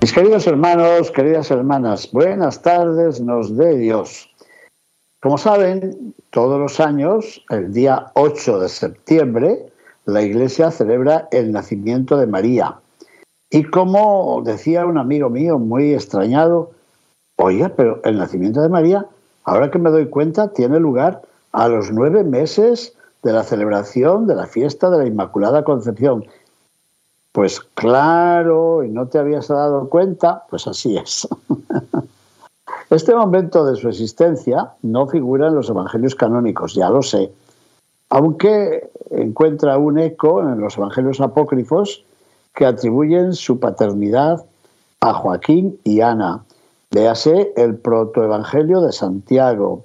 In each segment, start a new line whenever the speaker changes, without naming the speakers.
Mis queridos hermanos, queridas hermanas, buenas tardes nos dé Dios. Como saben, todos los años, el día 8 de septiembre, la Iglesia celebra el nacimiento de María. Y como decía un amigo mío muy extrañado, oye, pero el nacimiento de María, ahora que me doy cuenta, tiene lugar a los nueve meses de la celebración de la fiesta de la Inmaculada Concepción. Pues claro, y no te habías dado cuenta, pues así es. Este momento de su existencia no figura en los evangelios canónicos, ya lo sé, aunque encuentra un eco en los evangelios apócrifos que atribuyen su paternidad a Joaquín y Ana. Véase el protoevangelio de Santiago,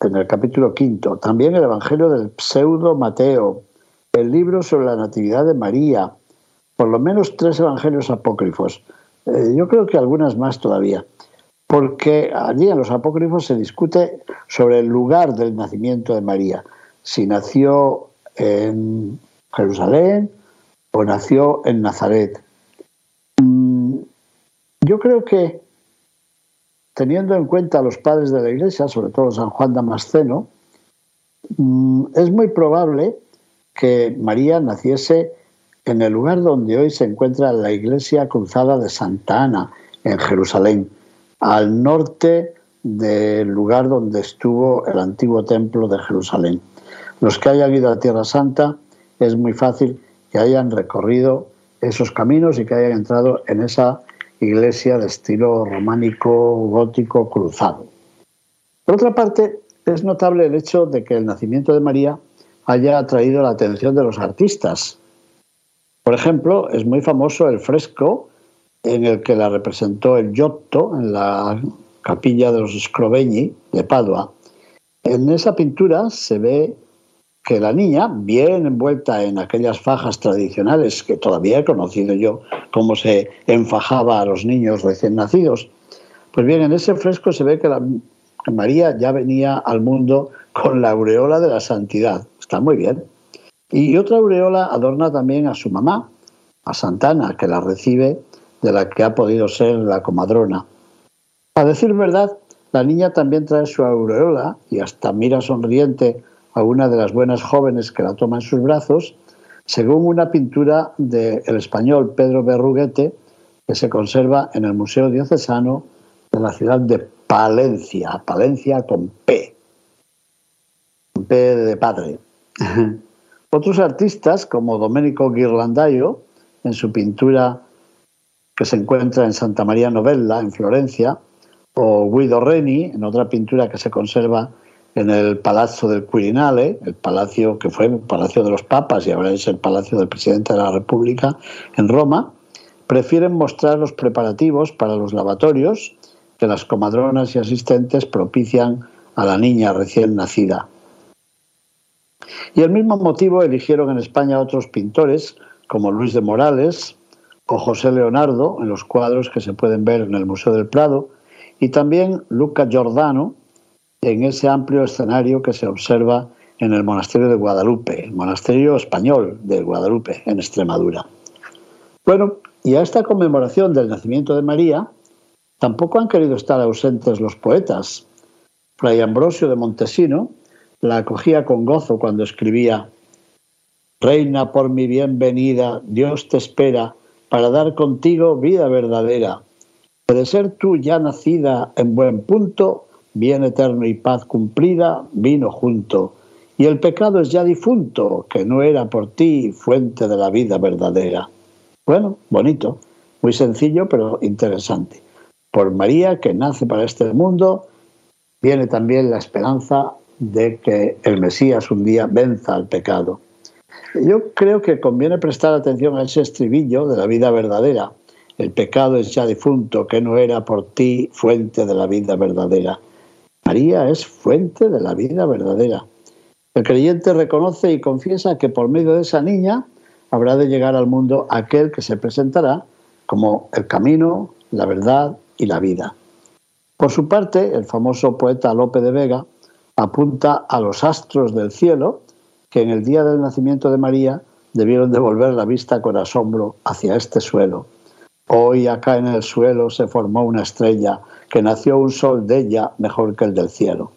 en el capítulo quinto, también el evangelio del pseudo Mateo, el libro sobre la Natividad de María, por lo menos tres evangelios apócrifos. Eh, yo creo que algunas más todavía, porque allí en los apócrifos se discute sobre el lugar del nacimiento de María si nació en Jerusalén o nació en Nazaret. Mm, yo creo que, teniendo en cuenta a los padres de la Iglesia, sobre todo San Juan Damasceno, mm, es muy probable que María naciese en el lugar donde hoy se encuentra la iglesia cruzada de Santa Ana, en Jerusalén, al norte del lugar donde estuvo el antiguo templo de Jerusalén. Los que hayan ido a Tierra Santa es muy fácil que hayan recorrido esos caminos y que hayan entrado en esa iglesia de estilo románico, gótico, cruzado. Por otra parte, es notable el hecho de que el nacimiento de María haya atraído la atención de los artistas. Por ejemplo, es muy famoso el fresco en el que la representó el Giotto en la capilla de los Scrovegni de Padua. En esa pintura se ve que la niña, bien envuelta en aquellas fajas tradicionales que todavía he conocido yo, cómo se enfajaba a los niños recién nacidos, pues bien, en ese fresco se ve que, la, María ya venía al mundo con la aureola de la santidad. Está muy bien. Y otra aureola adorna también a su mamá, a Santana, que la recibe de la que ha podido ser la comadrona. A decir verdad, la niña también trae su aureola y hasta mira sonriente a una de las buenas jóvenes que la toma en sus brazos, según una pintura del español Pedro Berruguete, que se conserva en el Museo Diocesano de la ciudad de Palencia, Palencia con P, P de padre. Otros artistas, como Domenico Ghirlandaio, en su pintura que se encuentra en Santa María Novella, en Florencia, o Guido Reni, en otra pintura que se conserva en el Palazzo del Quirinale, el palacio que fue el Palacio de los Papas y ahora es el Palacio del Presidente de la República en Roma, prefieren mostrar los preparativos para los lavatorios que las comadronas y asistentes propician a la niña recién nacida. Y el mismo motivo eligieron en España otros pintores como Luis de Morales o José Leonardo en los cuadros que se pueden ver en el Museo del Prado y también Luca Giordano en ese amplio escenario que se observa en el monasterio de Guadalupe, el monasterio español de Guadalupe, en Extremadura. Bueno, y a esta conmemoración del nacimiento de María tampoco han querido estar ausentes los poetas. Fray Ambrosio de Montesino la acogía con gozo cuando escribía Reina por mi bienvenida, Dios te espera para dar contigo vida verdadera. Puede ser tú ya nacida en buen punto, bien eterno y paz cumplida, vino junto. Y el pecado es ya difunto, que no era por ti fuente de la vida verdadera. Bueno, bonito, muy sencillo, pero interesante. Por María, que nace para este mundo, viene también la esperanza de que el Mesías un día venza al pecado. Yo creo que conviene prestar atención a ese estribillo de la vida verdadera. El pecado es ya difunto, que no era por ti fuente de la vida verdadera. María es fuente de la vida verdadera. El creyente reconoce y confiesa que por medio de esa niña habrá de llegar al mundo aquel que se presentará como el camino, la verdad y la vida. Por su parte, el famoso poeta Lope de Vega apunta a los astros del cielo que en el día del nacimiento de María debieron devolver la vista con asombro hacia este suelo. Hoy acá en el suelo se formó una estrella, que nació un sol de ella mejor que el del cielo.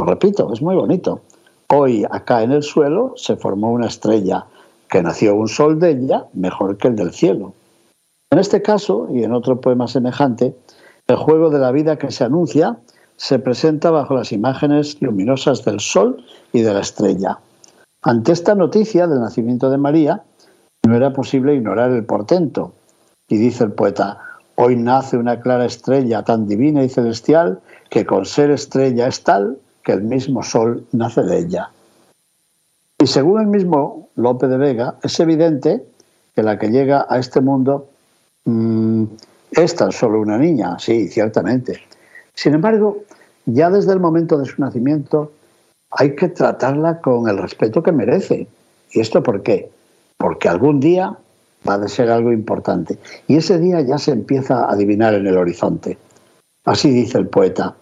Lo repito, es muy bonito. Hoy acá en el suelo se formó una estrella, que nació un sol de ella mejor que el del cielo. En este caso, y en otro poema semejante, el juego de la vida que se anuncia se presenta bajo las imágenes luminosas del sol y de la estrella. Ante esta noticia del nacimiento de María, no era posible ignorar el portento. Y dice el poeta, hoy nace una clara estrella tan divina y celestial que con ser estrella es tal que el mismo sol nace de ella. Y según el mismo Lope de Vega, es evidente que la que llega a este mundo mm, es tan solo una niña, sí, ciertamente. Sin embargo, ya desde el momento de su nacimiento hay que tratarla con el respeto que merece. ¿Y esto por qué? Porque algún día va a ser algo importante. Y ese día ya se empieza a adivinar en el horizonte. Así dice el poeta.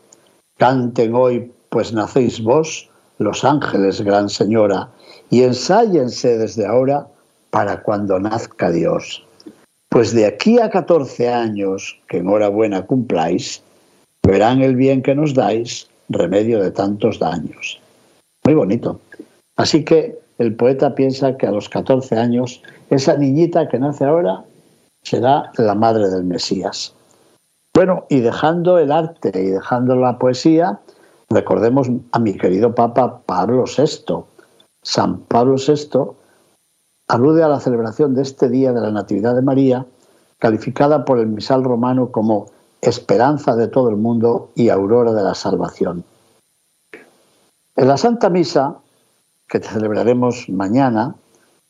Canten hoy, pues nacéis vos, los ángeles, gran señora, y ensállense desde ahora para cuando nazca Dios. Pues de aquí a 14 años, que enhorabuena cumpláis, verán el bien que nos dais, remedio de tantos daños. Muy bonito. Así que el poeta piensa que a los 14 años, esa niñita que nace ahora será la madre del Mesías. Bueno, y dejando el arte y dejando la poesía, recordemos a mi querido Papa Pablo VI. San Pablo VI alude a la celebración de este día de la Natividad de María, calificada por el misal romano como esperanza de todo el mundo y aurora de la salvación. En la Santa Misa, que celebraremos mañana,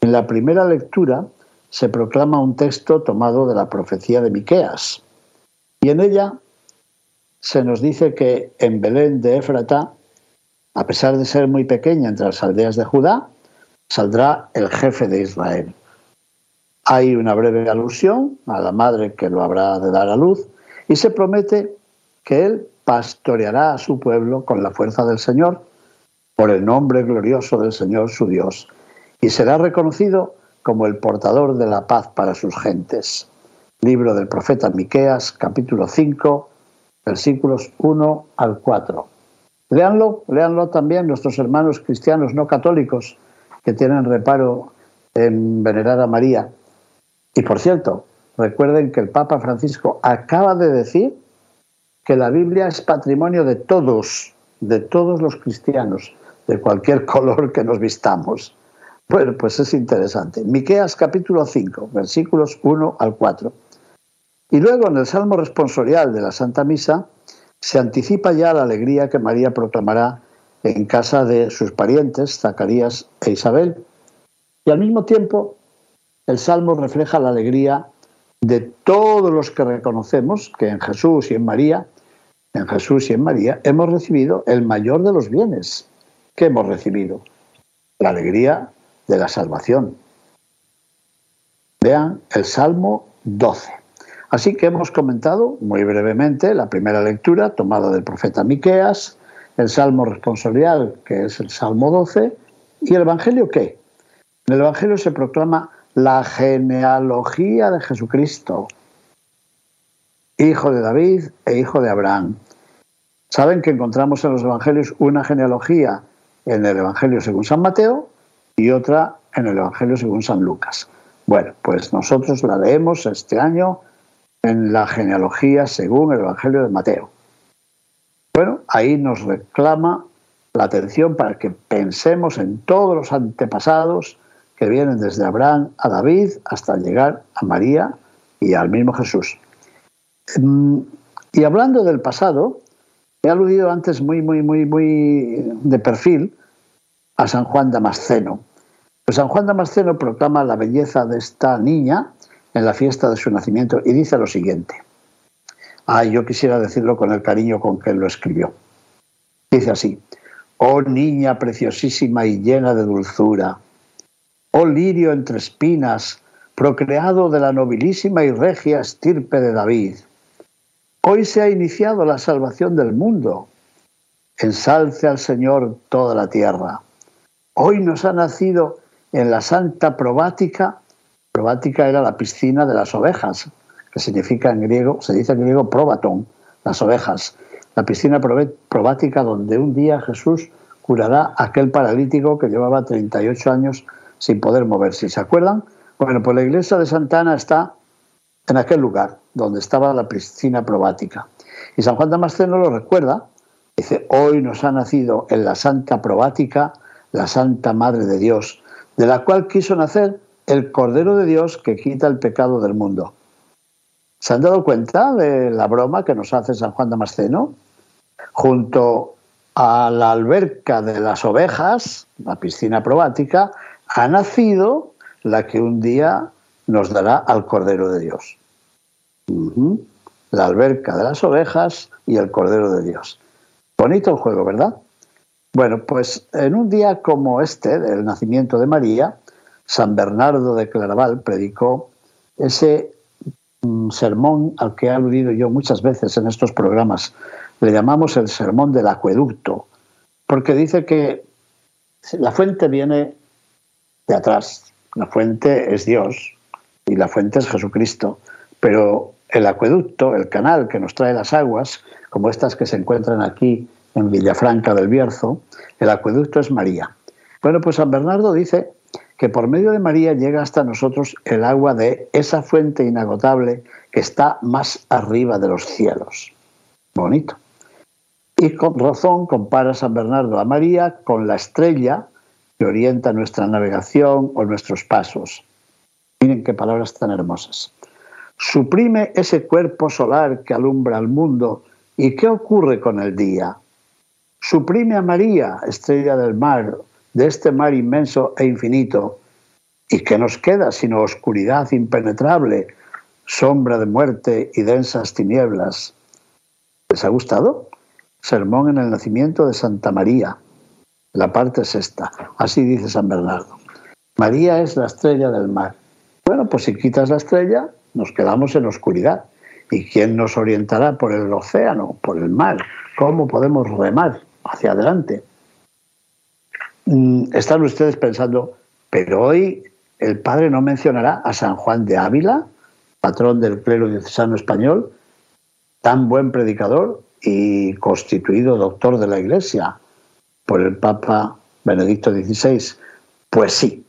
en la primera lectura se proclama un texto tomado de la profecía de Miqueas. Y en ella se nos dice que en Belén de Éfrata, a pesar de ser muy pequeña entre las aldeas de Judá, saldrá el jefe de Israel. Hay una breve alusión a la madre que lo habrá de dar a luz, y se promete que Él pastoreará a su pueblo con la fuerza del Señor, por el nombre glorioso del Señor su Dios, y será reconocido como el portador de la paz para sus gentes. Libro del profeta Miqueas, capítulo 5, versículos 1 al 4. Leanlo, leanlo también nuestros hermanos cristianos no católicos que tienen reparo en venerar a María. Y por cierto, Recuerden que el Papa Francisco acaba de decir que la Biblia es patrimonio de todos, de todos los cristianos, de cualquier color que nos vistamos. Bueno, pues es interesante. Miqueas capítulo 5, versículos 1 al 4. Y luego en el Salmo responsorial de la Santa Misa se anticipa ya la alegría que María proclamará en casa de sus parientes, Zacarías e Isabel. Y al mismo tiempo, el Salmo refleja la alegría de todos los que reconocemos que en Jesús y en María, en Jesús y en María, hemos recibido el mayor de los bienes que hemos recibido, la alegría de la salvación. Vean el Salmo 12. Así que hemos comentado muy brevemente la primera lectura tomada del profeta Miqueas, el Salmo responsorial, que es el Salmo 12, y el Evangelio qué? En el Evangelio se proclama la genealogía de Jesucristo, hijo de David e hijo de Abraham. Saben que encontramos en los evangelios una genealogía en el Evangelio según San Mateo y otra en el Evangelio según San Lucas. Bueno, pues nosotros la leemos este año en la genealogía según el Evangelio de Mateo. Bueno, ahí nos reclama la atención para que pensemos en todos los antepasados que vienen desde Abraham a David hasta llegar a María y al mismo Jesús. Mm, y hablando del pasado, he aludido antes muy, muy, muy, muy de perfil a San Juan Damasceno. Pues San Juan Damasceno proclama la belleza de esta niña en la fiesta de su nacimiento y dice lo siguiente. Ay, yo quisiera decirlo con el cariño con que lo escribió. Dice así, oh niña preciosísima y llena de dulzura, oh lirio entre espinas, procreado de la nobilísima y regia estirpe de David. Hoy se ha iniciado la salvación del mundo. Ensalce al Señor toda la tierra. Hoy nos ha nacido en la Santa Probática, Probática era la piscina de las ovejas, que significa en griego, se dice en griego probatón, las ovejas. La piscina probática donde un día Jesús curará a aquel paralítico que llevaba 38 años sin poder moverse. ¿Se acuerdan? Bueno, pues la iglesia de Santana está en aquel lugar donde estaba la piscina probática. Y San Juan Damasceno lo recuerda, dice, hoy nos ha nacido en la Santa Probática la Santa Madre de Dios, de la cual quiso nacer el Cordero de Dios que quita el pecado del mundo. ¿Se han dado cuenta de la broma que nos hace San Juan Damasceno? Junto a la alberca de las ovejas, la piscina probática, ha nacido la que un día nos dará al Cordero de Dios. La alberca de las ovejas y el Cordero de Dios. Bonito el juego, ¿verdad? Bueno, pues en un día como este, del nacimiento de María, San Bernardo de Claraval predicó ese mm, sermón al que he aludido yo muchas veces en estos programas. Le llamamos el sermón del acueducto, porque dice que la fuente viene de atrás, la fuente es Dios y la fuente es Jesucristo, pero el acueducto, el canal que nos trae las aguas, como estas que se encuentran aquí en Villafranca del Bierzo, el acueducto es María. Bueno, pues San Bernardo dice que por medio de María llega hasta nosotros el agua de esa fuente inagotable que está más arriba de los cielos. Bonito. Y con razón compara San Bernardo a María con la estrella que orienta nuestra navegación o nuestros pasos. Miren qué palabras tan hermosas. Suprime ese cuerpo solar que alumbra al mundo. ¿Y qué ocurre con el día? Suprime a María, estrella del mar, de este mar inmenso e infinito. ¿Y qué nos queda sino oscuridad impenetrable, sombra de muerte y densas tinieblas? ¿Les ha gustado? Sermón en el nacimiento de Santa María. La parte sexta. Así dice San Bernardo. María es la estrella del mar. Bueno, pues si quitas la estrella, nos quedamos en oscuridad. ¿Y quién nos orientará por el océano, por el mar? ¿Cómo podemos remar? hacia adelante. Mm, están ustedes pensando, pero hoy el padre no mencionará a San Juan de Ávila, patrón del clero diocesano español, tan buen predicador y constituido doctor de la Iglesia por el Papa Benedicto XVI. Pues sí,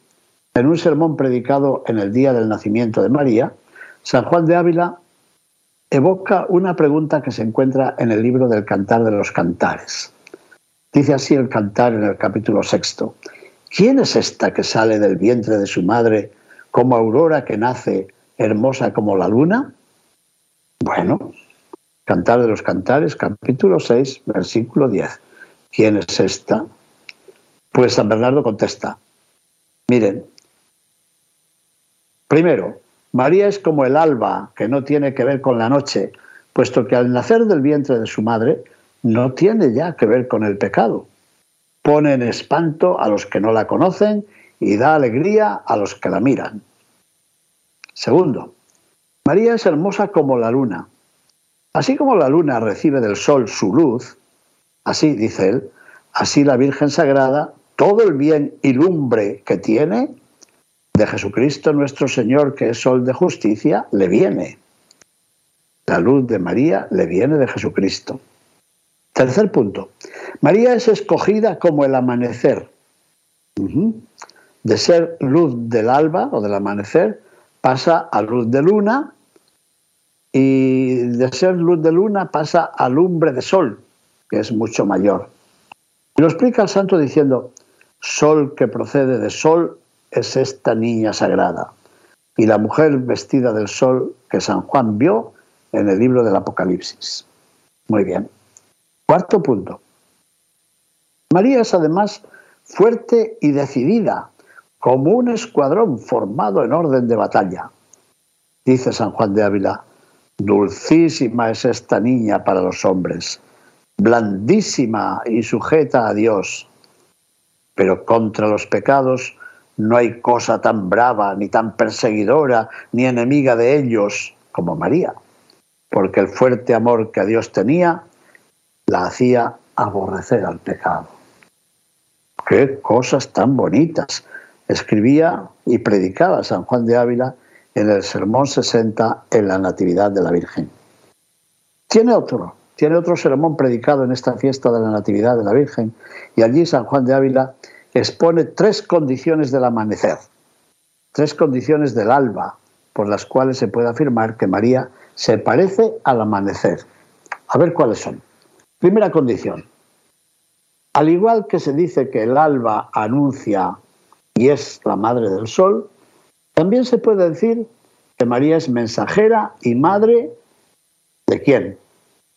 en un sermón predicado en el día del nacimiento de María, San Juan de Ávila evoca una pregunta que se encuentra en el libro del Cantar de los Cantares. Dice así el cantar en el capítulo sexto. ¿Quién es esta que sale del vientre de su madre como aurora que nace, hermosa como la luna? Bueno, Cantar de los Cantares, capítulo 6, versículo 10. ¿Quién es esta? Pues San Bernardo contesta, miren, primero, María es como el alba, que no tiene que ver con la noche, puesto que al nacer del vientre de su madre, no tiene ya que ver con el pecado. Pone en espanto a los que no la conocen y da alegría a los que la miran. Segundo, María es hermosa como la luna. Así como la luna recibe del sol su luz, así dice él, así la Virgen Sagrada, todo el bien y lumbre que tiene de Jesucristo nuestro Señor, que es sol de justicia, le viene. La luz de María le viene de Jesucristo. Tercer punto. María es escogida como el amanecer. De ser luz del alba o del amanecer pasa a luz de luna y de ser luz de luna pasa a lumbre de sol, que es mucho mayor. Y lo explica el santo diciendo, sol que procede de sol es esta niña sagrada. Y la mujer vestida del sol que San Juan vio en el libro del Apocalipsis. Muy bien. Cuarto punto. María es además fuerte y decidida, como un escuadrón formado en orden de batalla. Dice San Juan de Ávila, dulcísima es esta niña para los hombres, blandísima y sujeta a Dios, pero contra los pecados no hay cosa tan brava, ni tan perseguidora, ni enemiga de ellos como María, porque el fuerte amor que a Dios tenía la hacía aborrecer al pecado. Qué cosas tan bonitas escribía y predicaba San Juan de Ávila en el Sermón 60 en la Natividad de la Virgen. Tiene otro, tiene otro sermón predicado en esta fiesta de la Natividad de la Virgen y allí San Juan de Ávila expone tres condiciones del amanecer, tres condiciones del alba por las cuales se puede afirmar que María se parece al amanecer. A ver cuáles son. Primera condición. Al igual que se dice que el alba anuncia y es la madre del sol, también se puede decir que María es mensajera y madre de quién?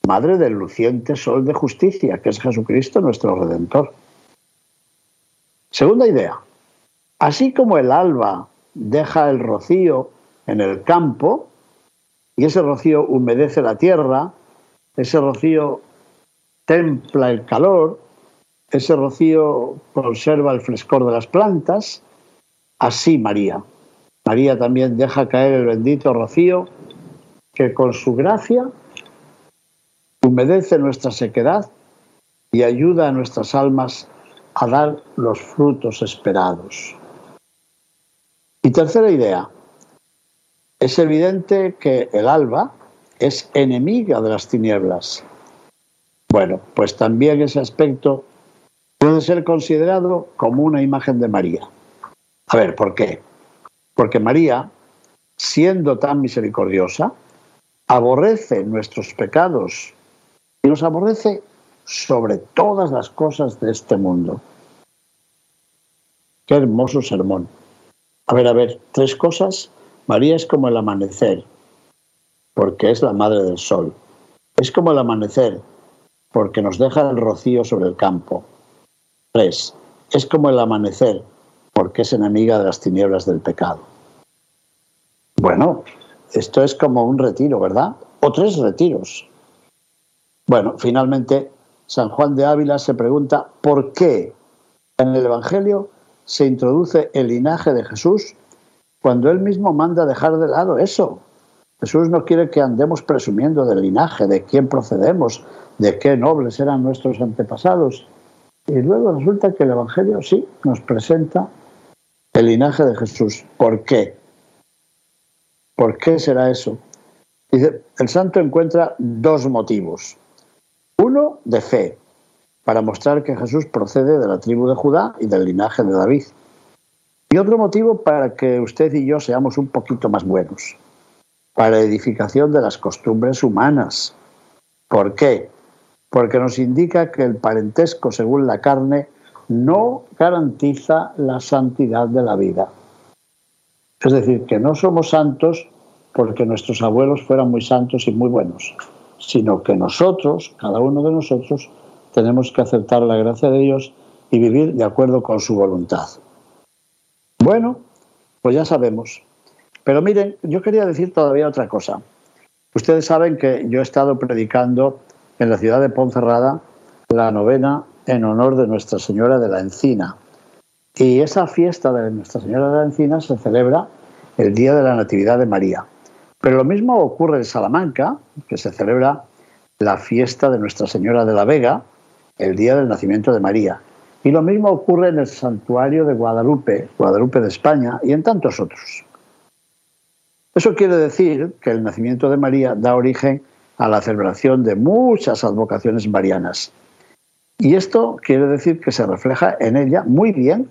Madre del luciente sol de justicia, que es Jesucristo nuestro Redentor. Segunda idea, así como el alba deja el rocío en el campo y ese rocío humedece la tierra, ese rocío templa el calor, ese rocío conserva el frescor de las plantas, así María. María también deja caer el bendito rocío que con su gracia humedece nuestra sequedad y ayuda a nuestras almas a dar los frutos esperados. Y tercera idea, es evidente que el alba es enemiga de las tinieblas. Bueno, pues también ese aspecto puede ser considerado como una imagen de María. A ver, ¿por qué? Porque María, siendo tan misericordiosa, aborrece nuestros pecados y los aborrece sobre todas las cosas de este mundo. Qué hermoso sermón. A ver, a ver, tres cosas. María es como el amanecer, porque es la madre del sol. Es como el amanecer, porque nos deja el rocío sobre el campo. 3. Es como el amanecer, porque es enemiga de las tinieblas del pecado. Bueno, esto es como un retiro, ¿verdad? O tres retiros. Bueno, finalmente, San Juan de Ávila se pregunta por qué en el Evangelio se introduce el linaje de Jesús cuando él mismo manda dejar de lado eso. Jesús no quiere que andemos presumiendo del linaje, de quién procedemos, de qué nobles eran nuestros antepasados, y luego resulta que el Evangelio sí nos presenta el linaje de Jesús. ¿Por qué? ¿Por qué será eso? Dice, el santo encuentra dos motivos. Uno de fe, para mostrar que Jesús procede de la tribu de Judá y del linaje de David. Y otro motivo para que usted y yo seamos un poquito más buenos, para edificación de las costumbres humanas. ¿Por qué? porque nos indica que el parentesco según la carne no garantiza la santidad de la vida. Es decir, que no somos santos porque nuestros abuelos fueran muy santos y muy buenos, sino que nosotros, cada uno de nosotros, tenemos que aceptar la gracia de Dios y vivir de acuerdo con su voluntad. Bueno, pues ya sabemos. Pero miren, yo quería decir todavía otra cosa. Ustedes saben que yo he estado predicando en la ciudad de Ponferrada la novena en honor de Nuestra Señora de la Encina. Y esa fiesta de Nuestra Señora de la Encina se celebra el día de la Natividad de María. Pero lo mismo ocurre en Salamanca, que se celebra la fiesta de Nuestra Señora de la Vega, el día del nacimiento de María. Y lo mismo ocurre en el santuario de Guadalupe, Guadalupe de España, y en tantos otros. Eso quiere decir que el nacimiento de María da origen a la celebración de muchas advocaciones marianas. Y esto quiere decir que se refleja en ella muy bien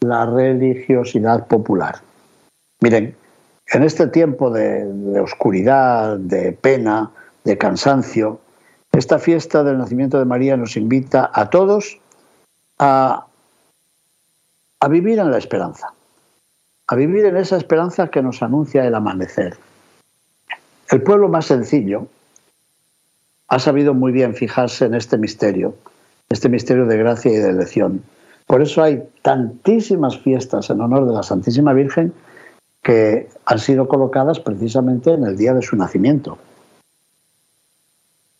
la religiosidad popular. Miren, en este tiempo de, oscuridad, de pena, de cansancio, esta fiesta del nacimiento de María nos invita a todos a, a vivir en la esperanza, a vivir en esa esperanza que nos anuncia el amanecer. El pueblo más sencillo, ha sabido muy bien fijarse en este misterio, este misterio de gracia y de elección, Por eso hay tantísimas fiestas en honor de la Santísima Virgen que han sido colocadas precisamente en el día de su nacimiento.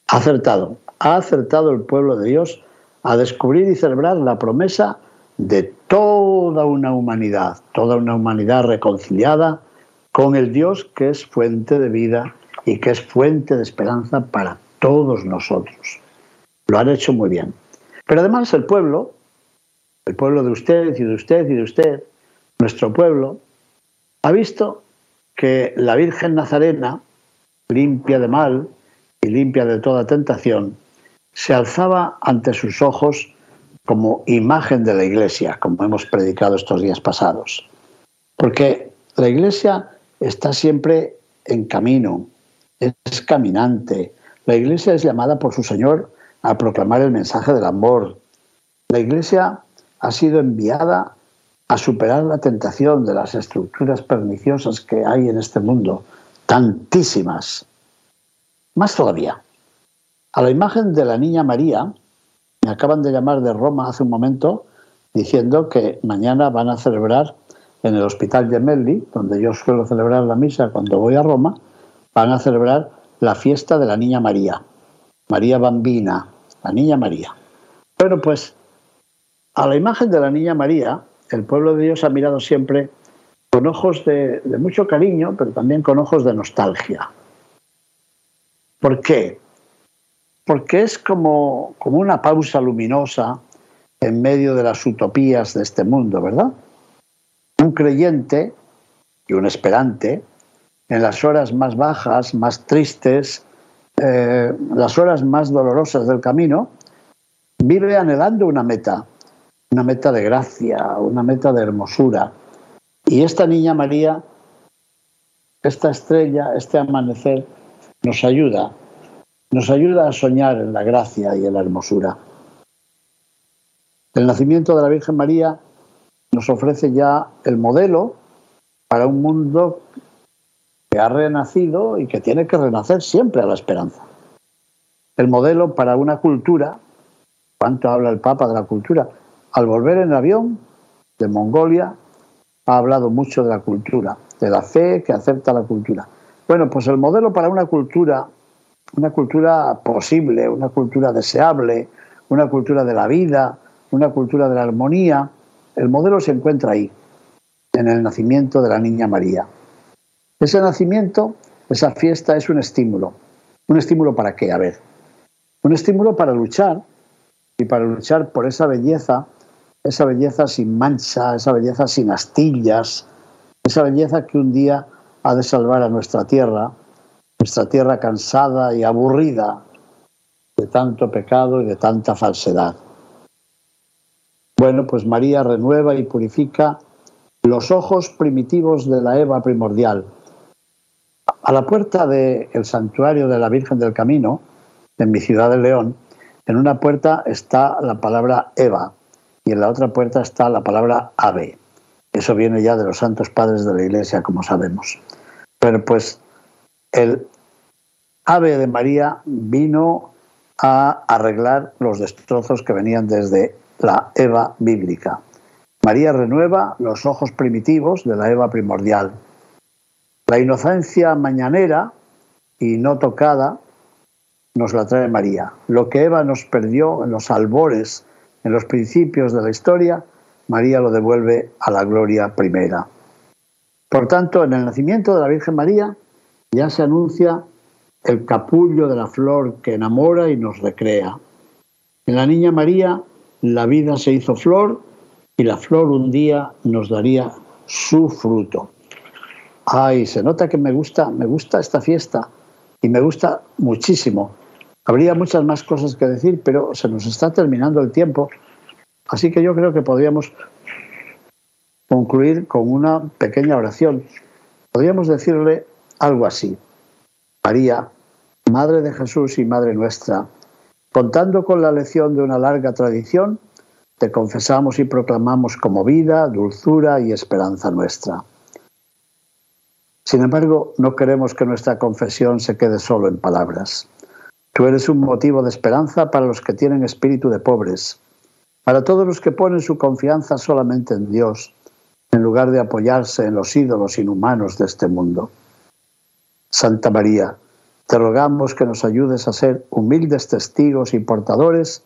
Ha acertado, ha acertado el pueblo de Dios a descubrir y celebrar la promesa de toda una humanidad, toda una humanidad reconciliada con el Dios que es fuente de vida y que es fuente de esperanza para todos nosotros. Lo han hecho muy bien. Pero además el pueblo, el pueblo de usted y de usted y de usted, nuestro pueblo, ha visto que la Virgen Nazarena, limpia de mal y limpia de toda tentación, se alzaba ante sus ojos como imagen de la Iglesia, como hemos predicado estos días pasados. Porque la Iglesia está siempre en camino, es caminante. La Iglesia es llamada por su Señor a proclamar el mensaje del amor. La Iglesia ha sido enviada a superar la tentación de las estructuras perniciosas que hay en este mundo, tantísimas. Más todavía, a la imagen de la niña María, me acaban de llamar de Roma hace un momento diciendo que mañana van a celebrar en el Hospital Gemelli, donde yo suelo celebrar la misa cuando voy a Roma, van a celebrar la fiesta de la niña María, María Bambina, la niña María. Bueno, pues a la imagen de la niña María el pueblo de Dios ha mirado siempre con ojos de, mucho cariño, pero también con ojos de nostalgia. ¿Por qué? Porque es como, como una pausa luminosa en medio de las utopías de este mundo, ¿verdad? Un creyente y un esperante, en las horas más bajas, más tristes, eh, las horas más dolorosas del camino, vive anhelando una meta, una meta de gracia, una meta de hermosura. Y esta niña María, esta estrella, este amanecer, nos ayuda, nos ayuda a soñar en la gracia y en la hermosura. El nacimiento de la Virgen María nos ofrece ya el modelo para un mundo que ha renacido y que tiene que renacer siempre a la esperanza. El modelo para una cultura, ¿cuánto habla el Papa de la cultura? Al volver en avión de Mongolia, ha hablado mucho de la cultura, de la fe que acepta la cultura. Bueno, pues el modelo para una cultura, una cultura posible, una cultura deseable, una cultura de la vida, una cultura de la armonía, el modelo se encuentra ahí, en el nacimiento de la Niña María. Ese nacimiento, esa fiesta es un estímulo. ¿Un estímulo para qué? A ver. Un estímulo para luchar y para luchar por esa belleza esa belleza sin mancha, esa belleza sin astillas, esa belleza que un día ha de salvar a nuestra tierra, nuestra tierra cansada y aburrida de tanto pecado y de tanta falsedad. Bueno, pues María renueva y purifica los ojos primitivos de la Eva primordial. A la puerta del santuario de la Virgen del Camino, en mi ciudad de León, en una puerta está la palabra Eva, y en la otra puerta está la palabra ave. Eso viene ya de los santos padres de la iglesia, como sabemos. Pero pues el ave de María vino a arreglar los destrozos que venían desde la Eva bíblica. María renueva los ojos primitivos de la Eva primordial. La inocencia mañanera y no tocada nos la trae María. Lo que Eva nos perdió en los albores en los principios de la historia, María lo devuelve a la gloria primera. Por tanto, en el nacimiento de la Virgen María ya se anuncia el capullo de la flor que enamora y nos recrea. En la Niña María la vida se hizo flor y la flor un día nos daría su fruto. Ay, se nota que me gusta, me gusta esta fiesta y me gusta muchísimo. Habría muchas más cosas que decir, pero se nos está terminando el tiempo. Así que yo creo que podríamos concluir con una pequeña oración. Podríamos decirle algo así. María, Madre de Jesús y Madre nuestra, contando con la lección de una larga tradición, te confesamos y proclamamos como vida, dulzura y esperanza nuestra. Sin embargo, no queremos que nuestra confesión se quede solo en palabras. Tú eres un motivo de esperanza para los que tienen espíritu de pobres. Para todos los que ponen su confianza solamente en Dios, en lugar de apoyarse en los ídolos inhumanos de este mundo. Santa María, te rogamos que nos ayudes a ser humildes testigos y portadores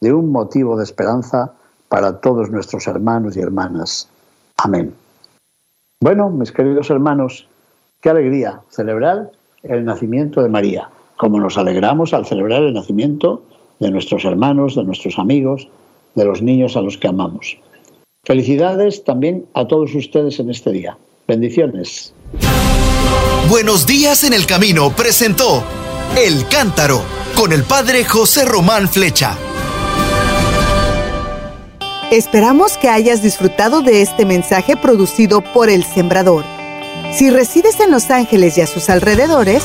de un motivo de esperanza para todos nuestros hermanos y hermanas. Amén. Bueno, mis queridos hermanos, qué alegría celebrar el nacimiento de María, como nos alegramos al celebrar el nacimiento de nuestros hermanos, de nuestros amigos, de los niños a los que amamos. Felicidades también a todos ustedes en este día. Bendiciones.
Buenos días en el camino presentó El Cántaro con el padre José Román Flecha.
Esperamos que hayas disfrutado de este mensaje producido por El Sembrador. Si resides en Los Ángeles y a sus alrededores,